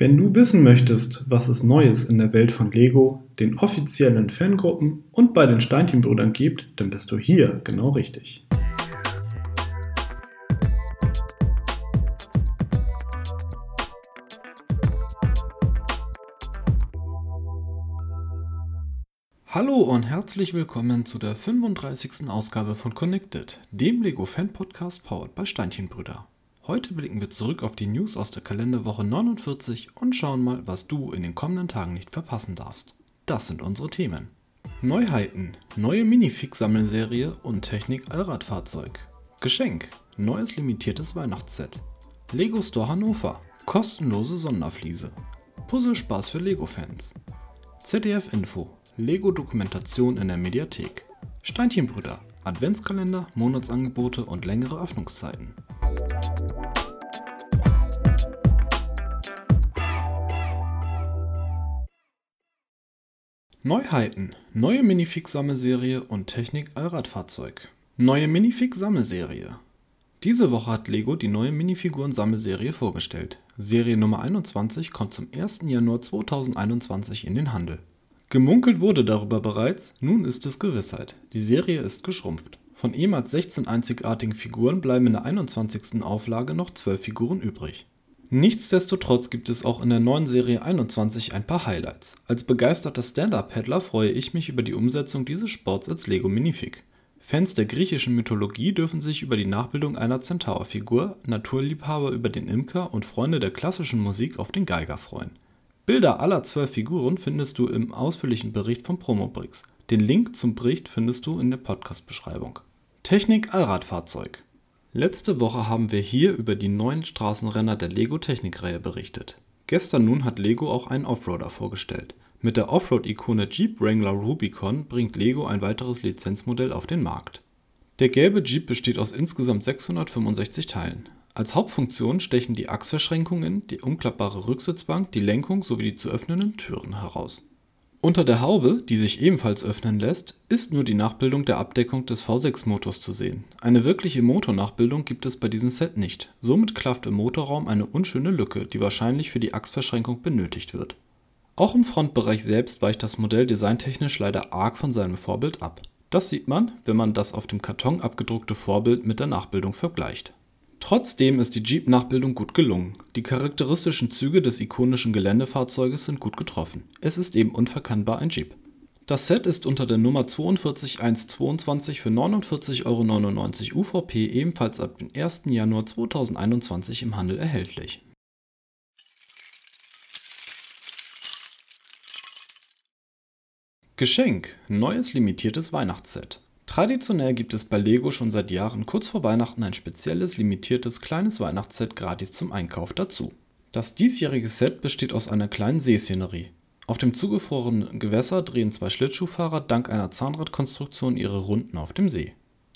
Wenn du wissen möchtest, was es Neues in der Welt von Lego, den offiziellen Fangruppen und bei den Steinchenbrüdern gibt, dann bist du hier genau richtig. Hallo und herzlich willkommen zu der 35. Ausgabe von Connected, dem Lego Fan Podcast powered bei Steinchenbrüder. Heute blicken wir zurück auf die News aus der Kalenderwoche 49 und schauen mal, was du in den kommenden Tagen nicht verpassen darfst. Das sind unsere Themen. Neuheiten, neue Minifix-Sammelserie und Technik-Allradfahrzeug. Geschenk, neues limitiertes Weihnachtsset. Lego Store Hannover, kostenlose Sonderfliese. Puzzlespaß für Lego-Fans. ZDF Info, Lego-Dokumentation in der Mediathek. Steinchenbrüder, Adventskalender, Monatsangebote und längere Öffnungszeiten. Neuheiten, neue Minifix-Sammelserie und Technik-Allradfahrzeug. Neue Minifix-Sammelserie. Diese Woche hat Lego die neue Minifiguren-Sammelserie vorgestellt. Serie Nummer 21 kommt zum 1. Januar 2021 in den Handel. Gemunkelt wurde darüber bereits, nun ist es Gewissheit. Die Serie ist geschrumpft. Von ehemals 16 einzigartigen Figuren bleiben in der 21. Auflage noch 12 Figuren übrig. Nichtsdestotrotz gibt es auch in der neuen Serie 21 ein paar Highlights. Als begeisterter Stand-Up-Paddler freue ich mich über die Umsetzung dieses Sports als Lego Minifig. Fans der griechischen Mythologie dürfen sich über die Nachbildung einer Centaur-Figur, Naturliebhaber über den Imker und Freunde der klassischen Musik auf den Geiger freuen. Bilder aller zwölf Figuren findest du im ausführlichen Bericht von Promobricks. Den Link zum Bericht findest du in der Podcast-Beschreibung. Technik Allradfahrzeug Letzte Woche haben wir hier über die neuen Straßenrenner der Lego-Technik-Reihe berichtet. Gestern nun hat Lego auch einen Offroader vorgestellt. Mit der Offroad-Ikone Jeep Wrangler Rubicon bringt Lego ein weiteres Lizenzmodell auf den Markt. Der gelbe Jeep besteht aus insgesamt 665 Teilen. Als Hauptfunktion stechen die Achsverschränkungen, die umklappbare Rücksitzbank, die Lenkung sowie die zu öffnenden Türen heraus unter der Haube, die sich ebenfalls öffnen lässt, ist nur die Nachbildung der Abdeckung des V6-Motors zu sehen. Eine wirkliche Motornachbildung gibt es bei diesem Set nicht, somit klafft im Motorraum eine unschöne Lücke, die wahrscheinlich für die Achsverschränkung benötigt wird. Auch im Frontbereich selbst weicht das Modell designtechnisch leider arg von seinem Vorbild ab. Das sieht man, wenn man das auf dem Karton abgedruckte Vorbild mit der Nachbildung vergleicht Trotzdem ist die Jeep-Nachbildung gut gelungen. Die charakteristischen Züge des ikonischen Geländefahrzeuges sind gut getroffen. Es ist eben unverkennbar ein Jeep. Das Set ist unter der Nummer 42122 für 49,99 Euro UVP ebenfalls ab dem 1. Januar 2021 im Handel erhältlich. Geschenk: Neues limitiertes Weihnachtsset Traditionell gibt es bei Lego schon seit Jahren kurz vor Weihnachten ein spezielles limitiertes kleines Weihnachtsset gratis zum Einkauf dazu. Das diesjährige Set besteht aus einer kleinen Seeszenerie. Auf dem zugefrorenen Gewässer drehen zwei Schlittschuhfahrer dank einer Zahnradkonstruktion ihre Runden auf dem See.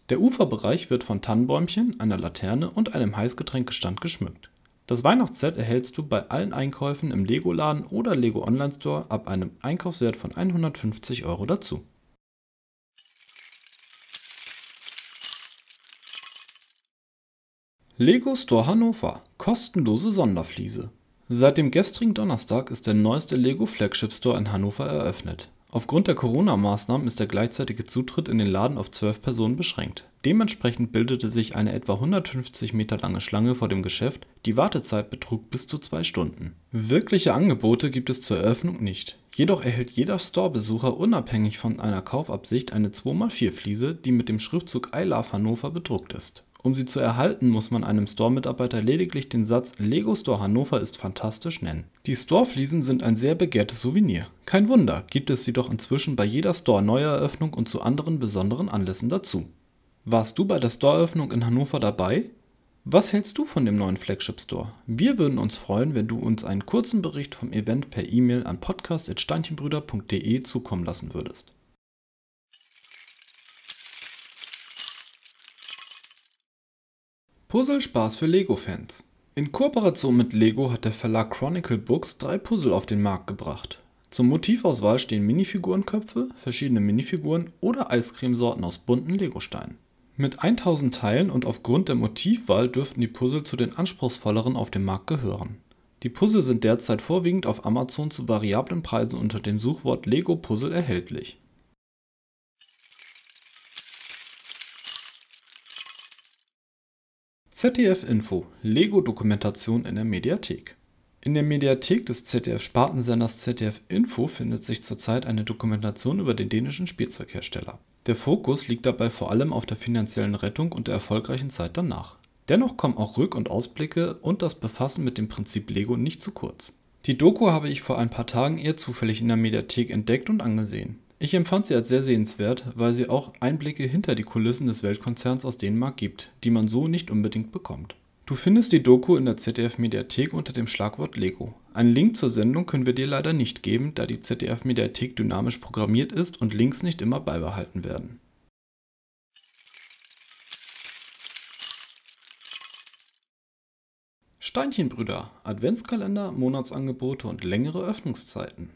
Der Uferbereich wird von Tannenbäumchen, einer Laterne und einem Heißgetränkestand geschmückt. Das Weihnachtsset erhältst du bei allen Einkäufen im Lego-Laden oder Lego Online Store ab einem Einkaufswert von 150 Euro dazu Lego Store Hannover – Kostenlose Sonderfliese Seit dem gestrigen Donnerstag ist der neueste Lego Flagship Store in Hannover eröffnet. Aufgrund der Corona-Maßnahmen ist der gleichzeitige Zutritt in den Laden auf zwölf Personen beschränkt. Dementsprechend bildete sich eine etwa 150 Meter lange Schlange vor dem Geschäft, die Wartezeit betrug bis zu zwei Stunden. Wirkliche Angebote gibt es zur Eröffnung nicht. Jedoch erhält jeder Store-Besucher unabhängig von einer Kaufabsicht eine 2x4-Fliese, die mit dem Schriftzug I Love Hannover bedruckt ist um sie zu erhalten, muss man einem Store-Mitarbeiter lediglich den Satz Lego Store Hannover ist fantastisch nennen. Die Store-Fliesen sind ein sehr begehrtes Souvenir. Kein Wunder, gibt es sie doch inzwischen bei jeder Store-Neueröffnung und zu anderen besonderen Anlässen dazu. Warst du bei der Store-Eröffnung in Hannover dabei? Was hältst du von dem neuen Flagship Store? Wir würden uns freuen, wenn du uns einen kurzen Bericht vom Event per E-Mail an podcast.steinchenbrüder.de zukommen lassen würdest. Puzzlespaß für Lego-Fans. In Kooperation mit Lego hat der Verlag Chronicle Books drei Puzzle auf den Markt gebracht. Zur Motivauswahl stehen Minifigurenköpfe, verschiedene Minifiguren oder Eiscremesorten aus bunten Legosteinen. Mit 1000 Teilen und aufgrund der Motivwahl dürften die Puzzle zu den anspruchsvolleren auf dem Markt gehören. Die Puzzle sind derzeit vorwiegend auf Amazon zu variablen Preisen unter dem Suchwort Lego Puzzle erhältlich. ZDF Info Lego Dokumentation in der Mediathek in der Mediathek des ZDF-Spartensenders ZDF Info findet sich zurzeit eine Dokumentation über den dänischen Spielzeughersteller. Der Fokus liegt dabei vor allem auf der finanziellen Rettung und der erfolgreichen Zeit danach. Dennoch kommen auch Rück und Ausblicke und das Befassen mit dem Prinzip Lego nicht zu kurz. Die Doku habe ich vor ein paar Tagen eher zufällig in der Mediathek entdeckt und angesehen. Ich empfand sie als sehr sehenswert, weil sie auch Einblicke hinter die Kulissen des Weltkonzerns aus Dänemark gibt, die man so nicht unbedingt bekommt. Du findest die Doku in der ZDF-Mediathek unter dem Schlagwort Lego. Einen Link zur Sendung können wir dir leider nicht geben, da die ZDF-Mediathek dynamisch programmiert ist und Links nicht immer beibehalten werden. Steinchenbrüder, Adventskalender, Monatsangebote und längere Öffnungszeiten.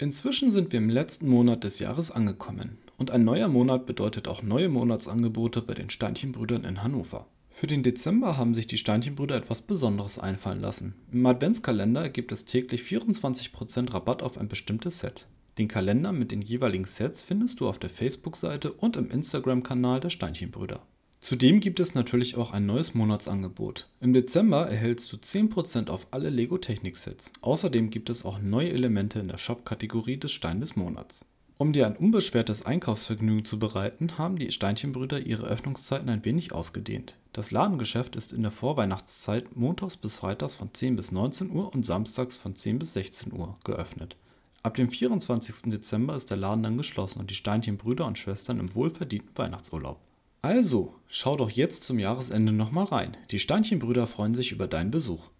Inzwischen sind wir im letzten Monat des Jahres angekommen und ein neuer Monat bedeutet auch neue Monatsangebote bei den Steinchenbrüdern in Hannover. Für den Dezember haben sich die Steinchenbrüder etwas Besonderes einfallen lassen. Im Adventskalender gibt es täglich 24% Rabatt auf ein bestimmtes Set. Den Kalender mit den jeweiligen Sets findest du auf der Facebook-Seite und im Instagram-Kanal der Steinchenbrüder. Zudem gibt es natürlich auch ein neues Monatsangebot. Im Dezember erhältst du 10% auf alle Lego Technik Sets. Außerdem gibt es auch neue Elemente in der Shop-Kategorie des Stein des Monats. Um dir ein unbeschwertes Einkaufsvergnügen zu bereiten, haben die Steinchenbrüder ihre Öffnungszeiten ein wenig ausgedehnt. Das Ladengeschäft ist in der Vorweihnachtszeit montags bis freitags von 10 bis 19 Uhr und samstags von 10 bis 16 Uhr geöffnet. Ab dem 24. Dezember ist der Laden dann geschlossen und die Steinchenbrüder und Schwestern im wohlverdienten Weihnachtsurlaub. Also, schau doch jetzt zum Jahresende nochmal rein. Die Steinchenbrüder freuen sich über deinen Besuch.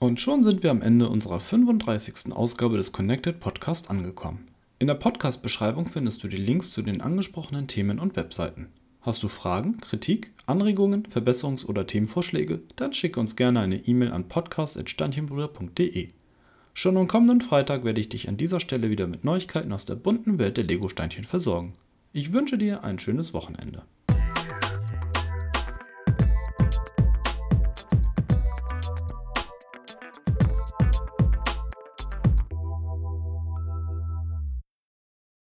Und schon sind wir am Ende unserer 35. Ausgabe des Connected Podcast angekommen. In der Podcast-Beschreibung findest du die Links zu den angesprochenen Themen und Webseiten. Hast du Fragen, Kritik, Anregungen, Verbesserungs- oder Themenvorschläge? Dann schicke uns gerne eine E-Mail an podcast.steinchenbrüder.de. Schon am kommenden Freitag werde ich dich an dieser Stelle wieder mit Neuigkeiten aus der bunten Welt der Lego-Steinchen versorgen. Ich wünsche dir ein schönes Wochenende.